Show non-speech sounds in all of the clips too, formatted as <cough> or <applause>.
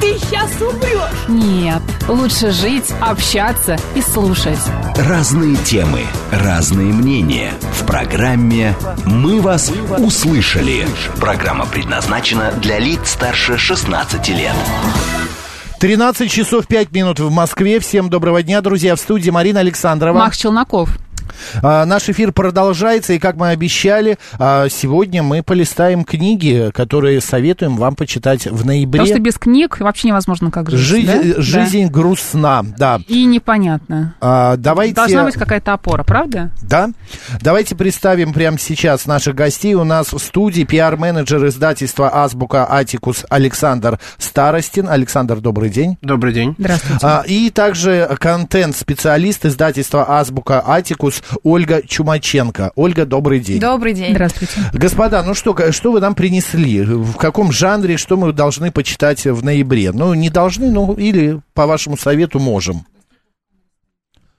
ты сейчас умрешь. Нет, лучше жить, общаться и слушать. Разные темы, разные мнения. В программе «Мы вас услышали». Программа предназначена для лиц старше 16 лет. 13 часов 5 минут в Москве. Всем доброго дня, друзья. В студии Марина Александрова. Макс Челноков. А, наш эфир продолжается, и как мы обещали, а, сегодня мы полистаем книги, которые советуем вам почитать в ноябре. Потому что без книг вообще невозможно как жить. Жизнь, да? жизнь Да. грустна, да. И непонятно. А, давайте... Должна быть какая-то опора, правда? Да. Давайте представим прямо сейчас наших гостей. У нас в студии пиар-менеджер издательства «Азбука Атикус» Александр Старостин. Александр, добрый день. Добрый день. Здравствуйте. А, и также контент-специалист издательства «Азбука Атикус» Ольга Чумаченко. Ольга, добрый день. Добрый день. Здравствуйте. Господа, ну что, что вы нам принесли? В каком жанре, что мы должны почитать в ноябре? Ну, не должны, ну, или по вашему совету можем.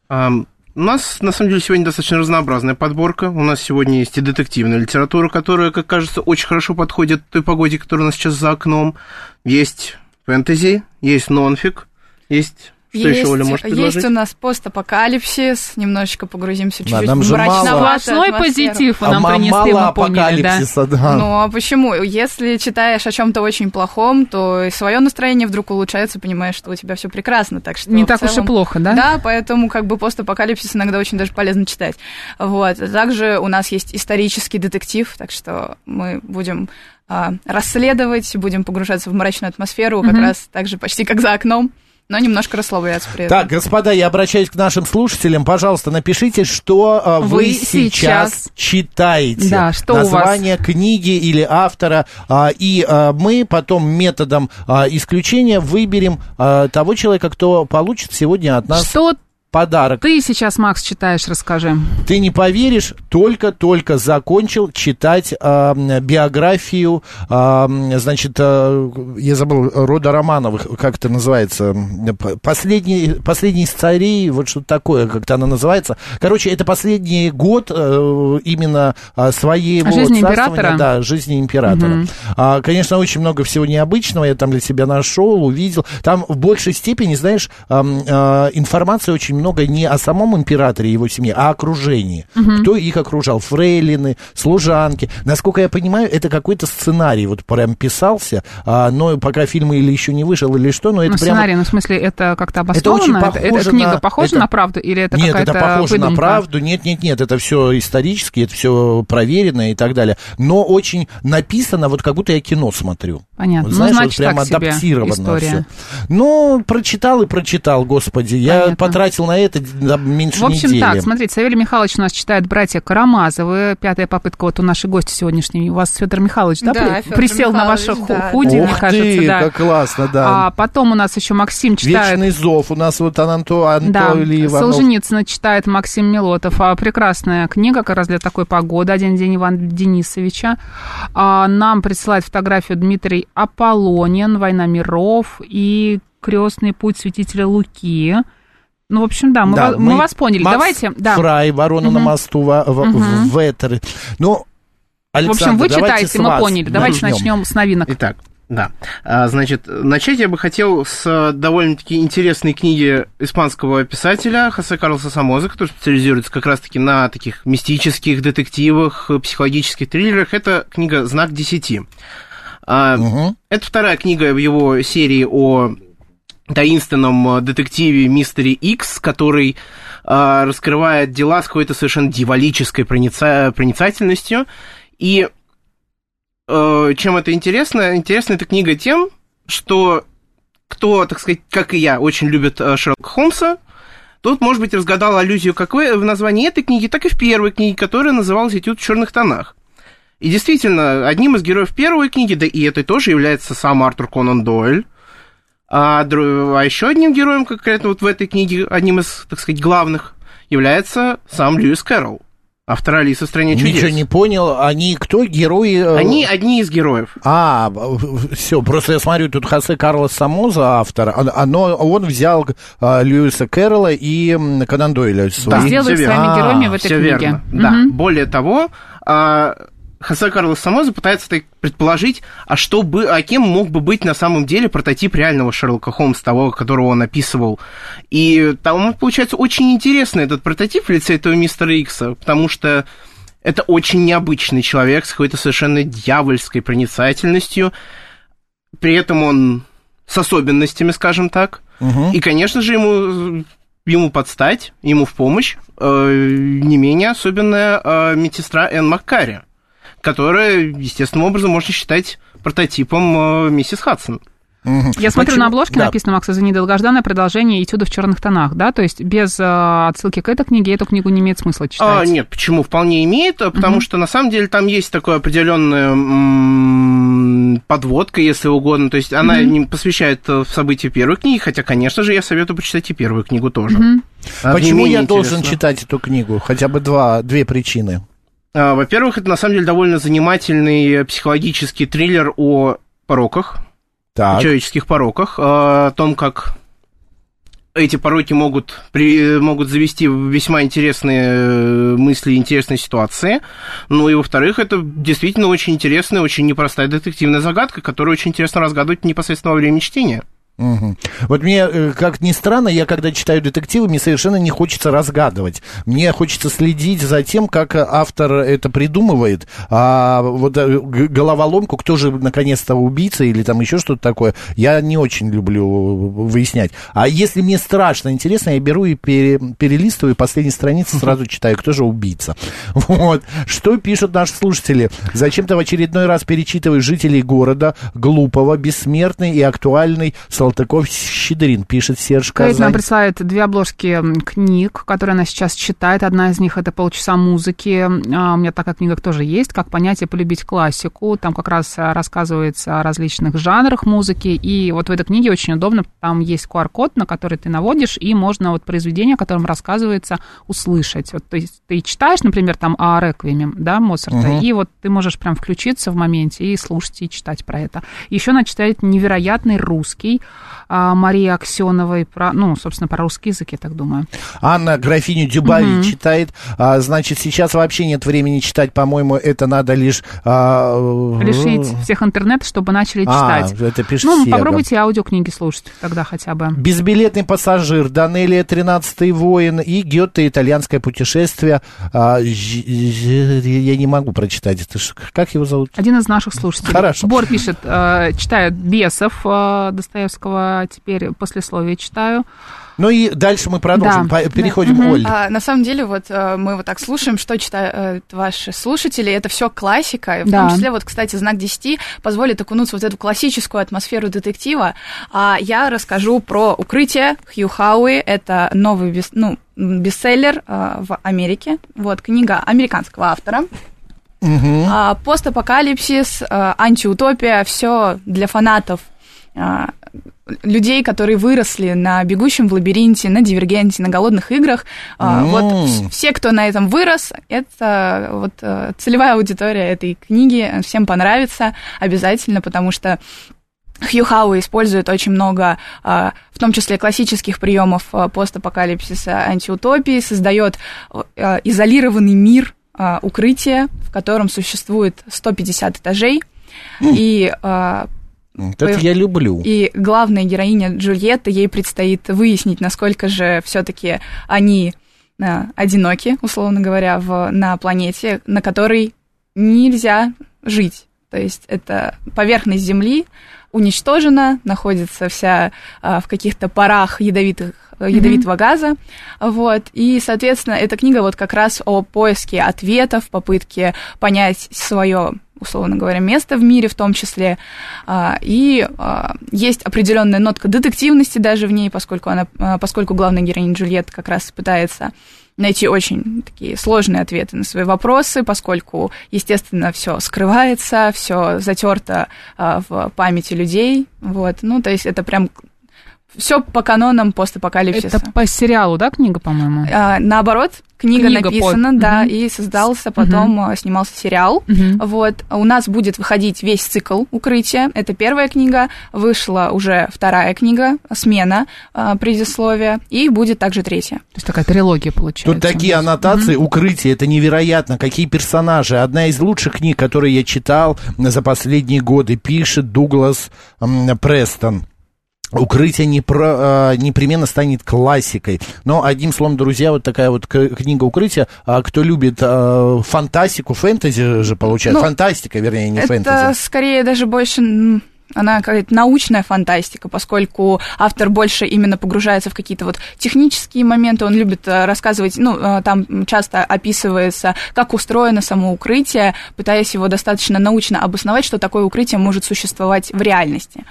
Ам, у нас, на самом деле, сегодня достаточно разнообразная подборка. У нас сегодня есть и детективная литература, которая, как кажется, очень хорошо подходит той погоде, которая у нас сейчас за окном. Есть фэнтези, есть нонфик, есть... Что есть, еще, Оля, может предложить? есть у нас постапокалипсис, немножечко погрузимся чуть-чуть нам в мрачноватую позитив вы нам а принесли, мало мы поняли, да. да. Ну а почему? Если читаешь о чем-то очень плохом, то и свое настроение вдруг улучшается, понимаешь, что у тебя все прекрасно. Так что Не так уж и целом- плохо, да? Да, поэтому как бы постапокалипсис иногда очень даже полезно читать. Вот. Также у нас есть исторический детектив, так что мы будем а, расследовать, будем погружаться в мрачную атмосферу, как Мгм. раз так же почти как за окном, но немножко расслабляться при этом. Так, господа, я обращаюсь к нашим слушателям. Пожалуйста, напишите, что а, вы, Вы сейчас, читаете. Да, что у вас? Название книги или автора. а, и а, мы потом методом а, исключения выберем а, того человека, кто получит сегодня от нас Что подарок. ты сейчас, Макс, читаешь, расскажи. Ты не поверишь, только-только закончил читать а, биографию, а, значит, а, я забыл, рода Романовых, как это называется, последний, последний из царей, вот что-то такое, как-то она называется. Короче, это последний год э, именно а, своего Жизни императора? Да, жизни императора. Мгм. А, конечно, очень много всего необычного я там для себя нашел, увидел. Там в большей степени, знаешь, ам, а, информации очень много не о самом императоре и его семье, а о окружении. Кто их окружал? Фрейлины, служанки. Насколько я понимаю, это какой-то сценарий вот прям писался, а, но пока фильм или еще не вышел, или что, но это ну, прям... сценарий, ну, в смысле, это как-то Это очень обосновано? Это, похоже книга на- похожа это- на правду или это нет, это похоже на выдумка? правду. Нет, нет, нет, это все исторически, это все проверено и так далее. Но очень написано, вот как будто я кино смотрю. Понятно. Вот, Ну, знаешь, значит, вот прям адаптировано все. Ну, прочитал и прочитал, господи. Я Понятно. потратил на это меньше В общем, недели. так, смотрите, Савелий Михайлович у нас читает «Братья Карамазовы». Пятая попытка вот у нашей гости сегодняшней. У вас Федор Михайлович, да, Да, Фёдор присел на Михайлович, ваше ху- да, худи, да. мне кажется, ты, да. как классно, да. А потом у нас еще Максим читает... Вечный зов. У нас вот Анто, Анто Да, Иванов. Солженицына читает Максим Милотов. А, прекрасная книга как раз для такой погоды. Один день Ивана Денисовича. А, нам присылает фотографию Дмитрий Аполлонин, «Война миров» и «Крестный путь святителя Луки». Ну, в общем, да, мы, Да, вас, мы вас поняли. Макс Давайте, да. Фрай, ворона на Мгм. мосту, в, в, Мгм. в Ветер. Ну, в общем, Александр, вы читаете, мы поняли. Давайте начнем с новинок. Итак, да. А, Значит, начать я бы хотел с довольно-таки интересной книги испанского писателя Хосе Карлоса Самоза, который специализируется как раз-таки на таких мистических детективах, психологических триллерах. Это книга «Знак десяти». Мгм. Это вторая книга в его серии о таинственном э, детективе Мистере Икс, который э, раскрывает дела с какой-то совершенно дьяволической проница- проницательностью. И э, чем это интересно? Интересна эта книга тем, что кто, так сказать, как и я, очень любит э, Шерлока Холмса, тот, может быть, разгадал аллюзию как вы в названии этой книги, так и в первой книге, которая называлась «Этюд в черных тонах». И действительно, одним из героев первой книги, да и этой тоже является сам Артур Конан Дойль, А, а еще одним героем, конкретно вот в этой книге, одним из, так сказать, главных, является сам Льюис Кэрролл, автор Алисы в стране чудес. Ничего не понял. Они кто? Герои? э, Они одни из героев. А, все, просто я смотрю, тут Хосе Карлос Самоза автор, а- но он взял а, Льюиса Кэрролла и Конан Дойля свои. Сделал их всё своими верно. героями в этой Все книге. верно. Да. Более того, а, Хосе Карлос Самоза пытается так предположить, а что бы, а кем мог бы быть на самом деле прототип реального Шерлока Холмса, того, которого он описывал. И там получается очень интересный этот прототип в лице этого мистера Икса, потому что это очень необычный человек с какой-то совершенно дьявольской проницательностью. При этом он с особенностями, скажем так. Мгм. И, конечно же, ему, ему подстать, ему в помощь э, не менее особенная э, медсестра Энн Маккари, которая, естественным образом, можно считать прототипом э, миссис Хадсон. Мгм. Я смотрю Почему- на обложке, Да. написано Макса Зани долгожданное продолжение этюда в черных тонах, да? То есть без э, отсылки к этой книге эту книгу не имеет смысла читать. А, нет, почему? Вполне имеет, а потому Мгм. что на самом деле там есть такая определенная м, подводка, если угодно. То есть она Мгм. не посвящает э, в события первой книги, хотя, конечно же, я советую почитать и первую книгу тоже. Не Почему я должен интересна. читать эту книгу? Хотя бы два, две причины. А, Во-первых, это на самом деле довольно занимательный психологический триллер о пороках, Так. человеческих пороках, а, о том, как эти пороки могут, при, могут завести в весьма интересные э, мысли, интересные ситуации. Ну и, во-вторых, это действительно очень интересная, очень непростая детективная загадка, которую очень интересно разгадывать непосредственно во время чтения. Мгм. Вот мне, э, как ни странно, я когда читаю детективы, мне совершенно не хочется разгадывать. Мне хочется следить за тем, как э, автор это придумывает. А вот э, головоломку, кто же наконец-то убийца или там еще что-то такое, я не очень люблю выяснять. А если мне страшно интересно, я беру и пере- перелистываю последние страницы, сразу читаю, кто же убийца. <laughs> Вот. Что пишут наши слушатели? Зачем-то в очередной раз перечитываю жителей города, глупого, бессмертный и актуальный Салтыков-Щедрин, пишет Серж Кейт нам Казань. присылает две обложки книг, которые она сейчас читает. Одна из них это полчаса музыки. А, У меня такая книга тоже есть, как понять и полюбить классику. Там как раз а, рассказывается о различных жанрах музыки. И вот в этой книге очень удобно, там есть QR-код, на который ты наводишь, и можно вот произведение, о котором рассказывается, услышать. Вот, то есть ты читаешь, например, там о реквиеме, да, Моцарта, Мгм. и вот ты можешь прям включиться в моменте и слушать, и читать про это. Еще она читает невероятный русский Марии Аксеновой, про, ну, собственно, про русский язык, я так думаю. Анна графиню Дюбари Мгм. читает. А, значит, сейчас вообще нет времени читать, по-моему, это надо лишь... а, Лишить всех интернета, чтобы начали А, читать. это пишет ну, Сега. попробуйте аудиокниги слушать тогда хотя бы. Безбилетный пассажир, Данелия «Тринадцатый воин» и Гетте «Итальянское путешествие». А, я не могу прочитать. Это ж- как его зовут? Один из наших слушателей. Хорошо. Бор пишет, э, читаю «Бесов» э, Достоевского, теперь послесловие читаю. Ну и дальше мы продолжим. Да. Переходим, Да. Оль. А, на самом деле, вот э, мы вот так слушаем, что читают ваши слушатели, это все классика. В Да. том числе, вот, кстати, знак 10 позволит окунуться в вот эту классическую атмосферу детектива. А я расскажу про укрытие Хью Хауи. Это новый бес- ну, бестселлер э, в Америке. Вот, книга американского автора. Мгм. А, постапокалипсис, а, антиутопия, все для фанатов а, людей, которые выросли на бегущем в лабиринте, на дивергенте, на голодных играх. М. Вот вс- все, кто на этом вырос, это вот э, целевая аудитория этой книги. Всем понравится обязательно, потому что Хью Хауи использует очень много, а, в том числе классических приемов а, постапокалипсиса, антиутопии, создает а, изолированный мир укрытия, в котором существует 150 этажей. И, а, Вот Это я люблю. и главная героиня Джульетта, ей предстоит выяснить, насколько же все-таки они а, одиноки, условно говоря, в, на планете, на которой нельзя жить. То есть это поверхность Земли уничтожена, находится вся а, в каких-то парах ядовитых, ядовитого газа. Вот. И, соответственно, эта книга вот как раз о поиске ответов, попытке понять свое условно говоря, место в мире в том числе. А, И а, есть определенная нотка детективности даже в ней, поскольку, она, а, поскольку главная героиня Джульетта как раз пытается найти очень такие сложные ответы на свои вопросы, поскольку, естественно, все скрывается, все затерто в памяти людей. Вот. Ну, то есть это прям все по канонам постапокалипсиса. Это по сериалу, да, книга, по-моему? А, наоборот, книга, Книга написана, под- да, Мгм. и создался потом, а, снимался сериал. Мгм. Вот, у нас будет выходить весь цикл «Укрытие». Это первая книга, вышла уже вторая книга «Смена», а, предисловие, и будет также третья. То есть такая трилогия получается. Тут такие аннотации, укрытие, это невероятно, какие персонажи. Одна из лучших книг, которые я читал за последние годы, пишет Дуглас Престон. Укрытие не про, а, непременно станет классикой. Но, одним словом, друзья, вот такая вот книга «Укрытие». А кто любит а, фантастику, фэнтези же получается, Ну, фантастика, вернее, не Это фэнтези. скорее даже больше она какая-то научная фантастика, поскольку автор больше именно погружается в какие-то вот технические моменты, он любит э, рассказывать, ну, э, там часто описывается, как устроено само укрытие, пытаясь его достаточно научно обосновать, что такое укрытие может существовать в реальности.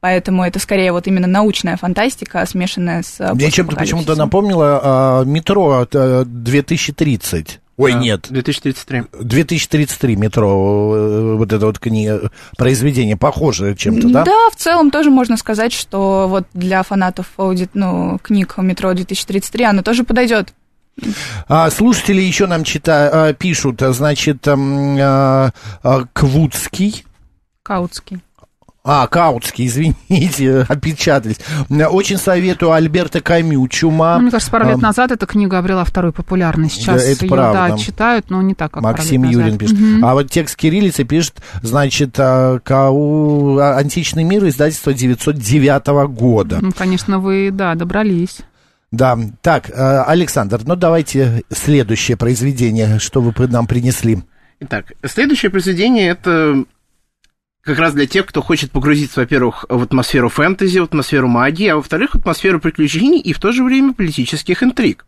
Поэтому это скорее вот именно научная фантастика, смешанная с э, Мне чем-то почему-то напомнило а, метро а, 2030. Ой, Да, нет, 2033. 2033 метро, э, вот это вот книга, произведение, похоже чем-то, да? Да, в целом тоже можно сказать, что вот для фанатов аудит, ну, книг «Метро 2033» она тоже подойдет. А, слушатели еще нам чита, а, пишут, а, значит, а, а, Квудский, Каутский. А, Каутский, извините, <laughs> опечатались. Очень советую Альберта Камю, «Чума». Ну, мне кажется, пару лет Ам, назад эта книга обрела вторую популярность. Сейчас Да, это ее, правда. да, читают, но не так, как Максим пару лет Юрин назад. пишет. Мгм. А вот текст кириллицы пишет, значит, а, Кау... а, «Античный мир», издательство 909 года. Ну, конечно, вы, да, добрались. Да, так, э, Александр, ну давайте следующее произведение, что вы нам принесли. Итак, следующее произведение это как раз для тех, кто хочет погрузиться, во-первых, в атмосферу фэнтези, в атмосферу магии, а во-вторых, в атмосферу приключений и в то же время политических интриг.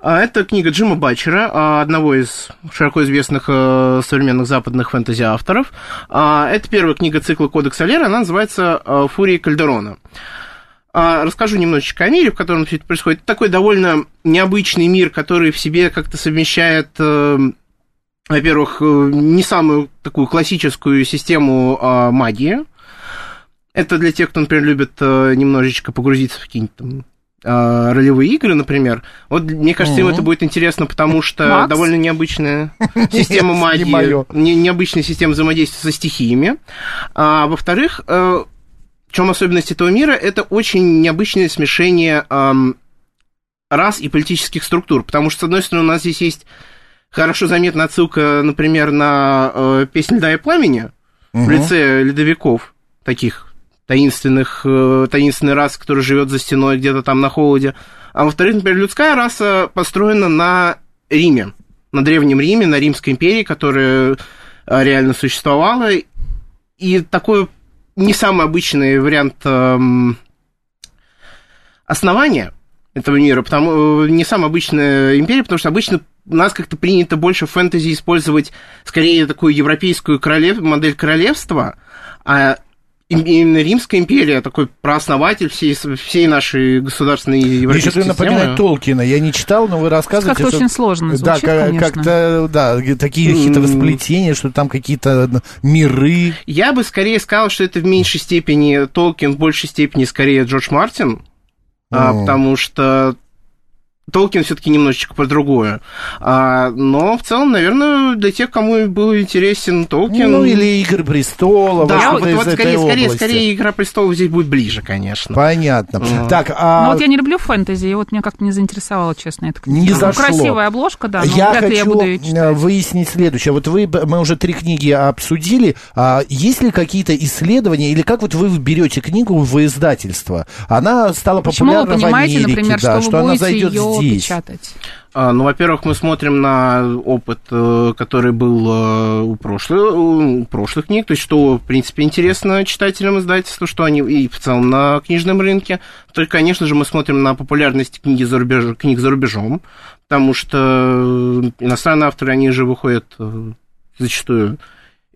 А, Это книга Джима Батчера, а, одного из широко известных э, современных западных фэнтези-авторов. А, Это первая книга цикла «Кодекс Алера», она называется э, «Фурия Кальдерона». Расскажу немножечко о мире, в котором все это происходит. Это такой довольно необычный мир, который в себе как-то совмещает э, во-первых, э, не самую такую классическую систему а, магии. Это для тех, кто, например, любит э, немножечко погрузиться в какие-нибудь там а, ролевые игры, например. Вот мне кажется, им Мгм. это будет интересно, потому что Макс? довольно необычная <laughs> система магии, не необычная система взаимодействия со стихиями. А, во-вторых, э, в чем особенность этого мира? Это очень необычное смешение рас и политических структур, потому что, с одной стороны, у нас здесь есть хорошо заметна отсылка, например, на э, песнь «Льда и пламени» в Мгм. лице ледовиков, таких таинственных, э, таинственной расы, которая живет за стеной где-то там на холоде. А во-вторых, например, людская раса построена на Риме, на Древнем Риме, на Римской империи, которая э, реально существовала. И такой не самый обычный вариант эм, основания этого мира, потому э, не самая обычная империя, потому что обычно у нас как-то принято больше фэнтези использовать скорее такую европейскую королев... модель королевства, а им- именно Римская империя такой прооснователь всей, всей нашей государственной европейской что-то напоминает. Толкина. Я не читал, но вы рассказываете. Как-то что- очень сложно Да, звучит, ка- конечно. как-то, да, такие хитросплетения, что там какие-то миры. Я бы скорее сказал, что это в меньшей степени Толкин, в большей степени скорее Джордж Мартин, а, потому что Толкин все-таки немножечко про другое. А, но в целом, наверное, для тех, кому был интересен Толкин. Ну, или «Игры престолов». да, вот, вот скорее, скорее, скорее Игра престолов здесь будет ближе, конечно. Понятно. Ага. Так, Ну а... вот я не люблю фэнтези, и вот меня как-то не заинтересовала, честно, эта книга. Не Ну, зашло. Красивая обложка, да, но я вряд ли хочу я буду ее читать. э, выяснить следующее. Вот вы, мы уже три книги обсудили. А есть ли какие-то исследования, или как вот вы берете книгу в издательство? Она стала Почему вы популярна в понимаете, Америке, например, да, что вы она зайдет ее здесь. печатать? А, Ну, во-первых, мы смотрим на опыт, э, который был э, у прошлых, у прошлых книг, то есть что, в принципе, интересно читателям издательства, что они и в целом на книжном рынке. Только, конечно же, мы смотрим на популярность книги за рубеж- книг за рубежом, потому что э, иностранные авторы, они же выходят э, зачастую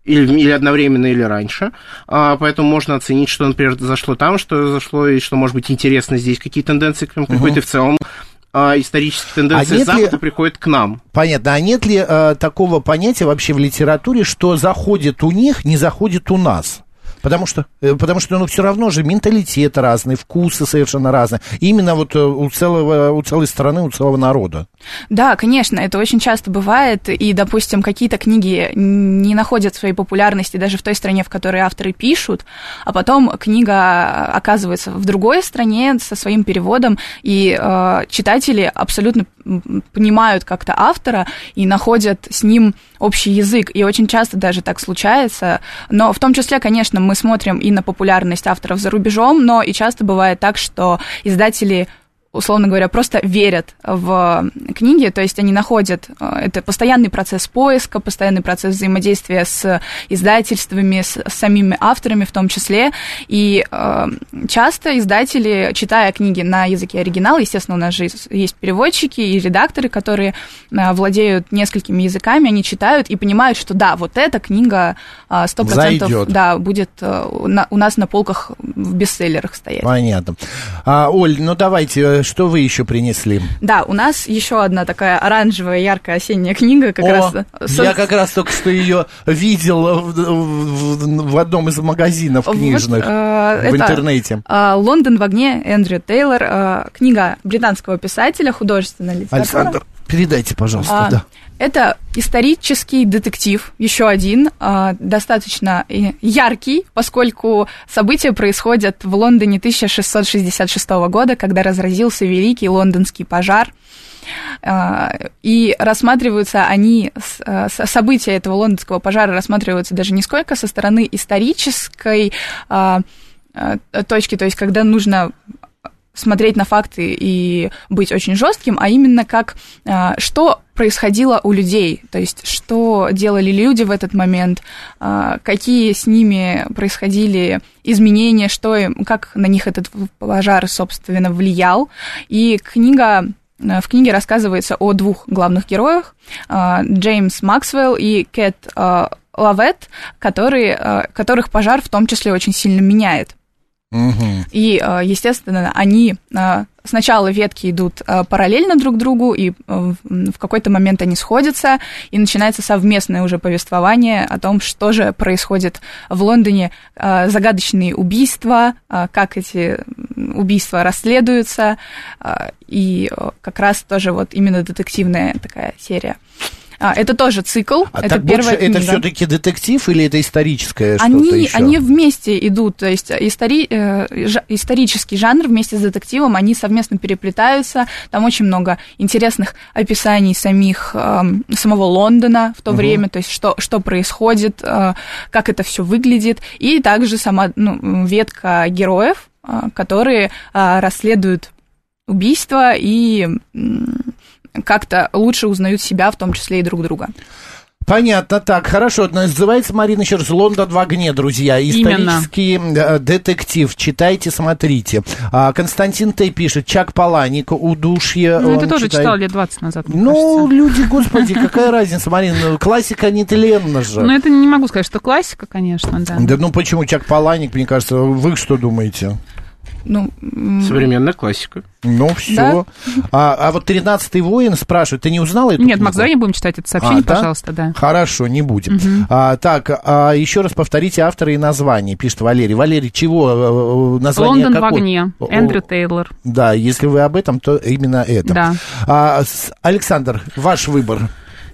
или, или одновременно, или раньше. А, поэтому можно оценить, что, например, зашло там, что зашло, и что может быть интересно здесь, какие тенденции к приходят, и в целом а, исторические тенденции ли- Запада приходят к нам. Понятно. А нет ли э, такого понятия вообще в литературе, что заходит у них, не заходит у нас? Потому что, э, потому что ну, все равно же менталитет разный, вкусы совершенно разные. Именно вот э, у, целого, у целой страны, у целого народа. Да, конечно, это очень часто бывает, и, допустим, какие-то книги не находят своей популярности даже в той стране, в которой авторы пишут, а потом книга оказывается в другой стране со своим переводом, и э, читатели абсолютно понимают как-то автора и находят с ним общий язык, и очень часто даже так случается, но в том числе, конечно, мы смотрим и на популярность авторов за рубежом, но и часто бывает так, что издатели условно говоря, просто верят в книги, то есть они находят, э, это постоянный процесс поиска, постоянный процесс взаимодействия с издательствами, с, самими авторами в том числе, и э, часто издатели, читая книги на языке оригинала, естественно, у нас же есть переводчики и редакторы, которые э, владеют несколькими языками, они читают и понимают, что да, вот эта книга сто процентов да, будет у нас на полках в бестселлерах стоять. Понятно. А, Оль, ну давайте что вы еще принесли? Да, у нас еще одна такая оранжевая, яркая осенняя книга. Как О, раз... Я как раз только что ее видел в, в, в одном из магазинов книжных вот, э, в это, интернете. Э, «Лондон в огне» Эндрю Тейлор. Э, книга британского писателя, художественная литература. Александр, передайте, пожалуйста. А, да. Это исторический детектив, еще один, а, достаточно яркий, поскольку события происходят в Лондоне 1666 года, когда разразился великий лондонский пожар. А, и рассматриваются они, а, события этого лондонского пожара рассматриваются даже не сколько со стороны исторической точки, то есть когда нужно смотреть на факты и быть очень жестким, а именно как а, что происходило у людей, то есть что делали люди в этот момент, а, какие с ними происходили изменения, что им, как на них этот пожар, собственно, влиял. И книга в книге рассказывается о двух главных героях, Джеймс Максвелл и Кэт Лавет, которые, которых пожар в том числе очень сильно меняет. И, э, естественно, они э, сначала ветки идут э, параллельно друг другу, и в какой-то момент они сходятся, и начинается совместное уже повествование о том, что же происходит в Лондоне, загадочные убийства, как эти убийства расследуются, и как раз тоже вот именно детективная такая серия. А, это тоже цикл. А это первая книга. Это все-таки детектив или это историческое они, что-то еще? Они вместе идут, то есть истори, э, исторический жанр вместе с детективом, они совместно переплетаются. Там очень много интересных описаний самих, э, самого Лондона в то угу. время, то есть что, что происходит, э, как это все выглядит, и также сама ну, ветка героев, э, которые э, расследуют убийства и как-то лучше узнают себя, в том числе и друг друга. Понятно, так, хорошо. Называется, Марина, еще раз, «Лондон в огне», друзья. Исторический Именно. Э, детектив. Читайте, смотрите. А, Константин Т. пишет, Чак Паланик, удушье. Ну, это тоже читает. читал лет 20 назад, Ну, кажется. люди, господи, <laughs> какая разница, Марина, ну, классика нетленна же. Ну, это не могу сказать, что классика, конечно, да. Да ну, почему Чак Паланик, мне кажется, вы что думаете? Ну, Современная классика. Ну, все. Да? А, а вот «Тринадцатый воин» спрашивает, ты не узнала эту Нет, книгу? Макс, давай не будем читать это сообщение, а, пожалуйста, да? Хорошо, не будем. Угу. А, так, а, еще раз повторите авторы и название, пишет Валерий. Валерий, чего э, э, название «Лондон какой? в огне», Эндрю Тейлор. Да, если вы об этом, то именно это. Да. А, Александр, ваш выбор.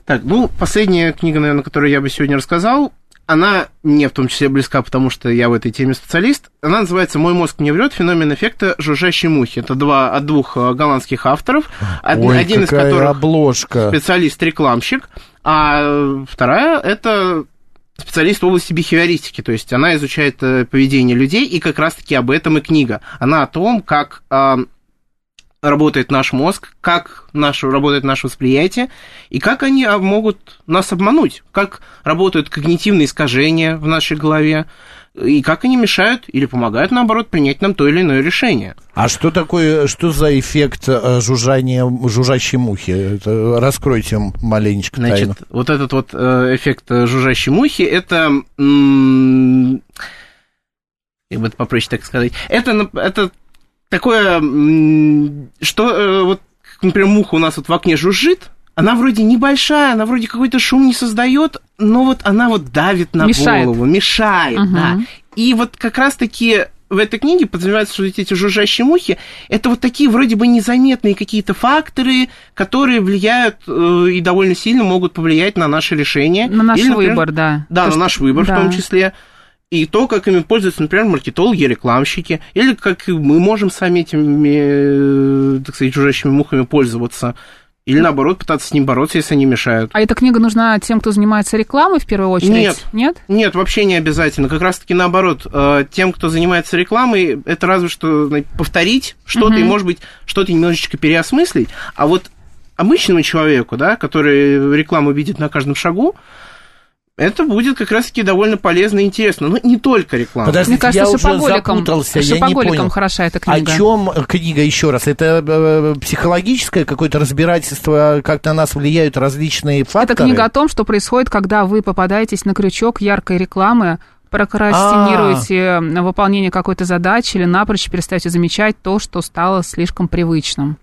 Так, ну, последняя книга, наверное, которую я бы сегодня рассказал, она мне в том числе близка, потому что я в этой теме специалист. Она называется «Мой мозг не врет. Феномен эффекта жужжащей мухи». Это два, от двух э, голландских авторов. Ой, один из которых обложка. специалист-рекламщик, а вторая – это специалист в области бихевиористики, то есть она изучает э, поведение людей, и как раз-таки об этом и книга. Она о том, как работает наш мозг, как наше, работает наше восприятие, и как они а, могут нас обмануть, как работают когнитивные искажения в нашей голове, и как они мешают или помогают, наоборот, принять нам то или иное решение. А что такое, что за эффект э, жужжания, жужжащей мухи? Это, раскройте маленечко Значит, тайну. вот этот вот э, эффект жужжащей мухи, это... как бы это попроще так сказать. Это, это такое, что э, вот, например, муха у нас вот в окне жужжит, она вроде небольшая, она вроде какой-то шум не создает, но вот она вот давит на мешает. голову, мешает, угу. да. И вот как раз-таки в этой книге подразумевается, что эти жужжащие мухи это вот такие вроде бы незаметные какие-то факторы, которые влияют э, и довольно сильно могут повлиять на наше решение. На наш Или, например, выбор, да. Да, То, на что- наш выбор да. в том числе. И то, как ими пользуются, например, маркетологи, рекламщики, или как мы можем сами этими, э, так сказать, жужжащими мухами пользоваться. Или, наоборот, пытаться с ним бороться, если они мешают. А эта книга нужна тем, кто занимается рекламой в первую очередь? Нет. Нет? Нет, вообще не обязательно. Как раз-таки наоборот. Э, Тем, кто занимается рекламой, это разве что повторить что-то и, может быть, что-то немножечко переосмыслить. А вот обычному человеку, да, который рекламу видит на каждом шагу, это будет как раз-таки довольно полезно и интересно. Но не только реклама. Подождите, Мне кажется, я уже запутался, я не понял. хороша эта О книга. чем книга еще раз? Это э, психологическое какое-то разбирательство, как на нас влияют различные факторы? Это книга о том, что происходит, когда вы попадаетесь на крючок яркой рекламы, прокрастинируете А. выполнение какой-то задачи или напрочь перестаете замечать то, что стало слишком привычным.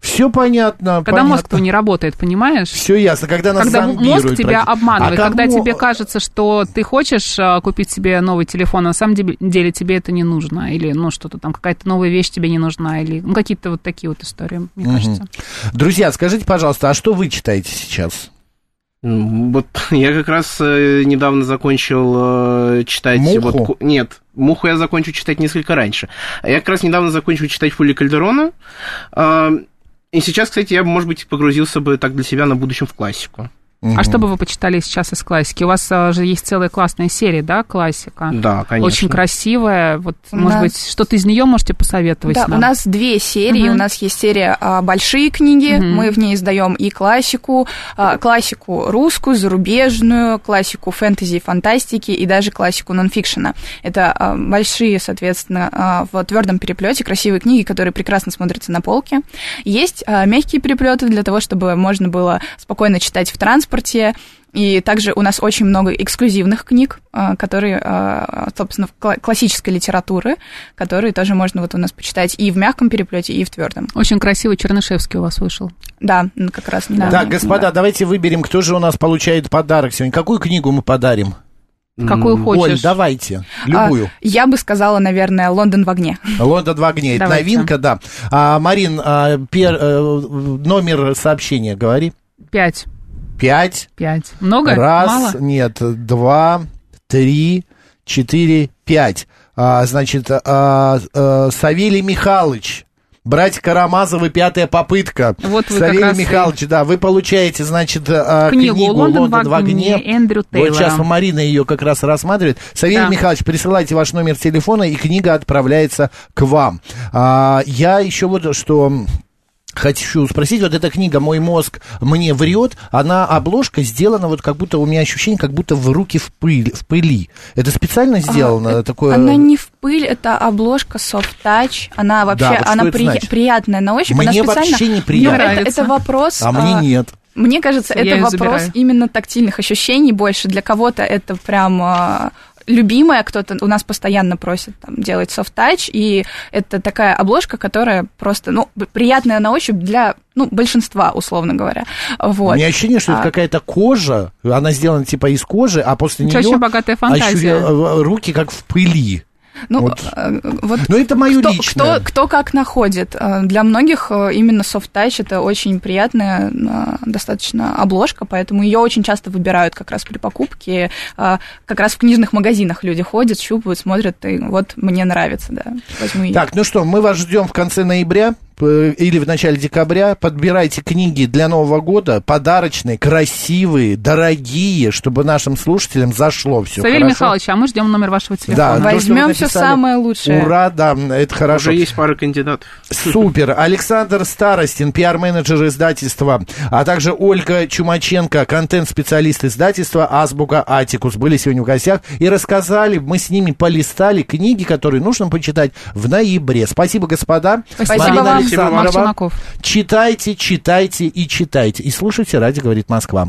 Все понятно. Когда понятно. мозг твой не работает, понимаешь? Все ясно, когда нас Когда мозг тебя практически. обманывает, А когда кому- тебе кажется, что ты хочешь а, купить себе новый телефон, а на самом деле, тебе это не нужно, или ну что-то там, какая-то новая вещь тебе не нужна, или ну, какие-то вот такие вот истории, мне кажется. Друзья, скажите, пожалуйста, а что вы читаете сейчас? Вот <laughs> я как раз э, недавно закончил э, читать... Муху? Вот, нет, Муху я закончу читать несколько раньше. Я как раз недавно закончил читать Фули Кальдерона. А, И сейчас, кстати, я может быть, погрузился бы так для себя на будущем в классику. А что бы вы почитали сейчас из классики? У вас а, же есть целая классная серия, да, классика? Да, конечно. Очень красивая. Вот, У может нас- быть, что-то из нее можете посоветовать Да, нам? у нас две серии. Мгм. У нас есть серия а, большие книги. Мгм. Мы в ней издаем и классику, а, классику русскую, зарубежную, классику фэнтези и фантастики и даже классику нонфикшена. Это а, большие, соответственно, а, в твердом переплете красивые книги, которые прекрасно смотрятся на полке. Есть а, мягкие переплеты для того, чтобы можно было спокойно читать в транспорте. И также у нас очень много эксклюзивных книг, а, которые, а, собственно, кла- классической литературы, которые тоже можно вот у нас почитать и в мягком переплете, и в твердом. Очень красивый Чернышевский у вас вышел. Да, м, как раз недавно. Так, господа, давайте выберем, кто же у нас получает подарок сегодня. Какую книгу мы подарим? Какую хочешь. Оль, давайте, А, любую. я бы сказала, наверное, Лондон в огне. Лондон в огне, это новинка, да. А, Марин, а, пер- э, номер сообщения говори. Пять. Пять. Пять. Много? Раз, Мало? нет, два, три, четыре, пять. А, значит, а, а, Савелий Михайлович. Братья Карамазовы, пятая попытка. Вот вы Савелий раз и- Михайлович, да, вы получаете, значит, а, Книгу книгу «Лондон «Лондон, в огне» Эндрю Вот сейчас Тейлора. Марина ее как раз рассматривает. Савелий Да. Михайлович, присылайте ваш номер телефона, и книга отправляется к вам. А, я еще вот что хочу спросить, вот эта книга «Мой мозг мне врет», она, обложка сделана вот как будто, у меня ощущение, как будто в руки в, пыль, в пыли. Это специально сделано? А, такое... Она не в пыль, это обложка soft touch. Она вообще, вот что она это при- значит? приятная на ощупь. Мне она специально... вообще Ну, неприятно. это, Нравится. это вопрос... А мне а, нет. Мне кажется, Я это вопрос забираю. именно тактильных ощущений больше. Для кого-то это прям любимое, кто-то у нас постоянно просит там, делать софт-тач, и это такая обложка, которая просто, ну, приятная на ощупь для, ну, большинства, условно говоря. Вот. У меня ощущение, что это А. какая-то кожа, она сделана типа из кожи, а после нее очень богатая фантазия. руки как в пыли. Ну, Вот. э, вот Но это мое кто, личное. кто, кто как находит. Э, Для многих э, именно soft touch это очень приятная э, достаточно обложка, поэтому ее очень часто выбирают как раз при покупке. Как раз в книжных магазинах люди ходят, щупают, смотрят, и вот мне нравится, да, возьму ее. Так, ну что, мы вас ждем в конце ноября или в начале декабря. Подбирайте книги для Нового года, подарочные, красивые, дорогие, чтобы нашим слушателям зашло все. Савелий Михайлович, а мы ждем номер вашего Да, телефона. то, вы Возьмем все самое лучшее. Ура, да, это хорошо. Уже есть пара кандидатов. Супер. Александр Старостин, пиар-менеджер издательства, а также Ольга Чумаченко, контент-специалист издательства «Азбука Атикус» были сегодня в гостях и рассказали, мы с ними полистали книги, которые нужно почитать в ноябре. Спасибо, господа. Спасибо Марина вам. Александровна, Марк. Читайте, читайте и читайте. И слушайте «Радио говорит Москва».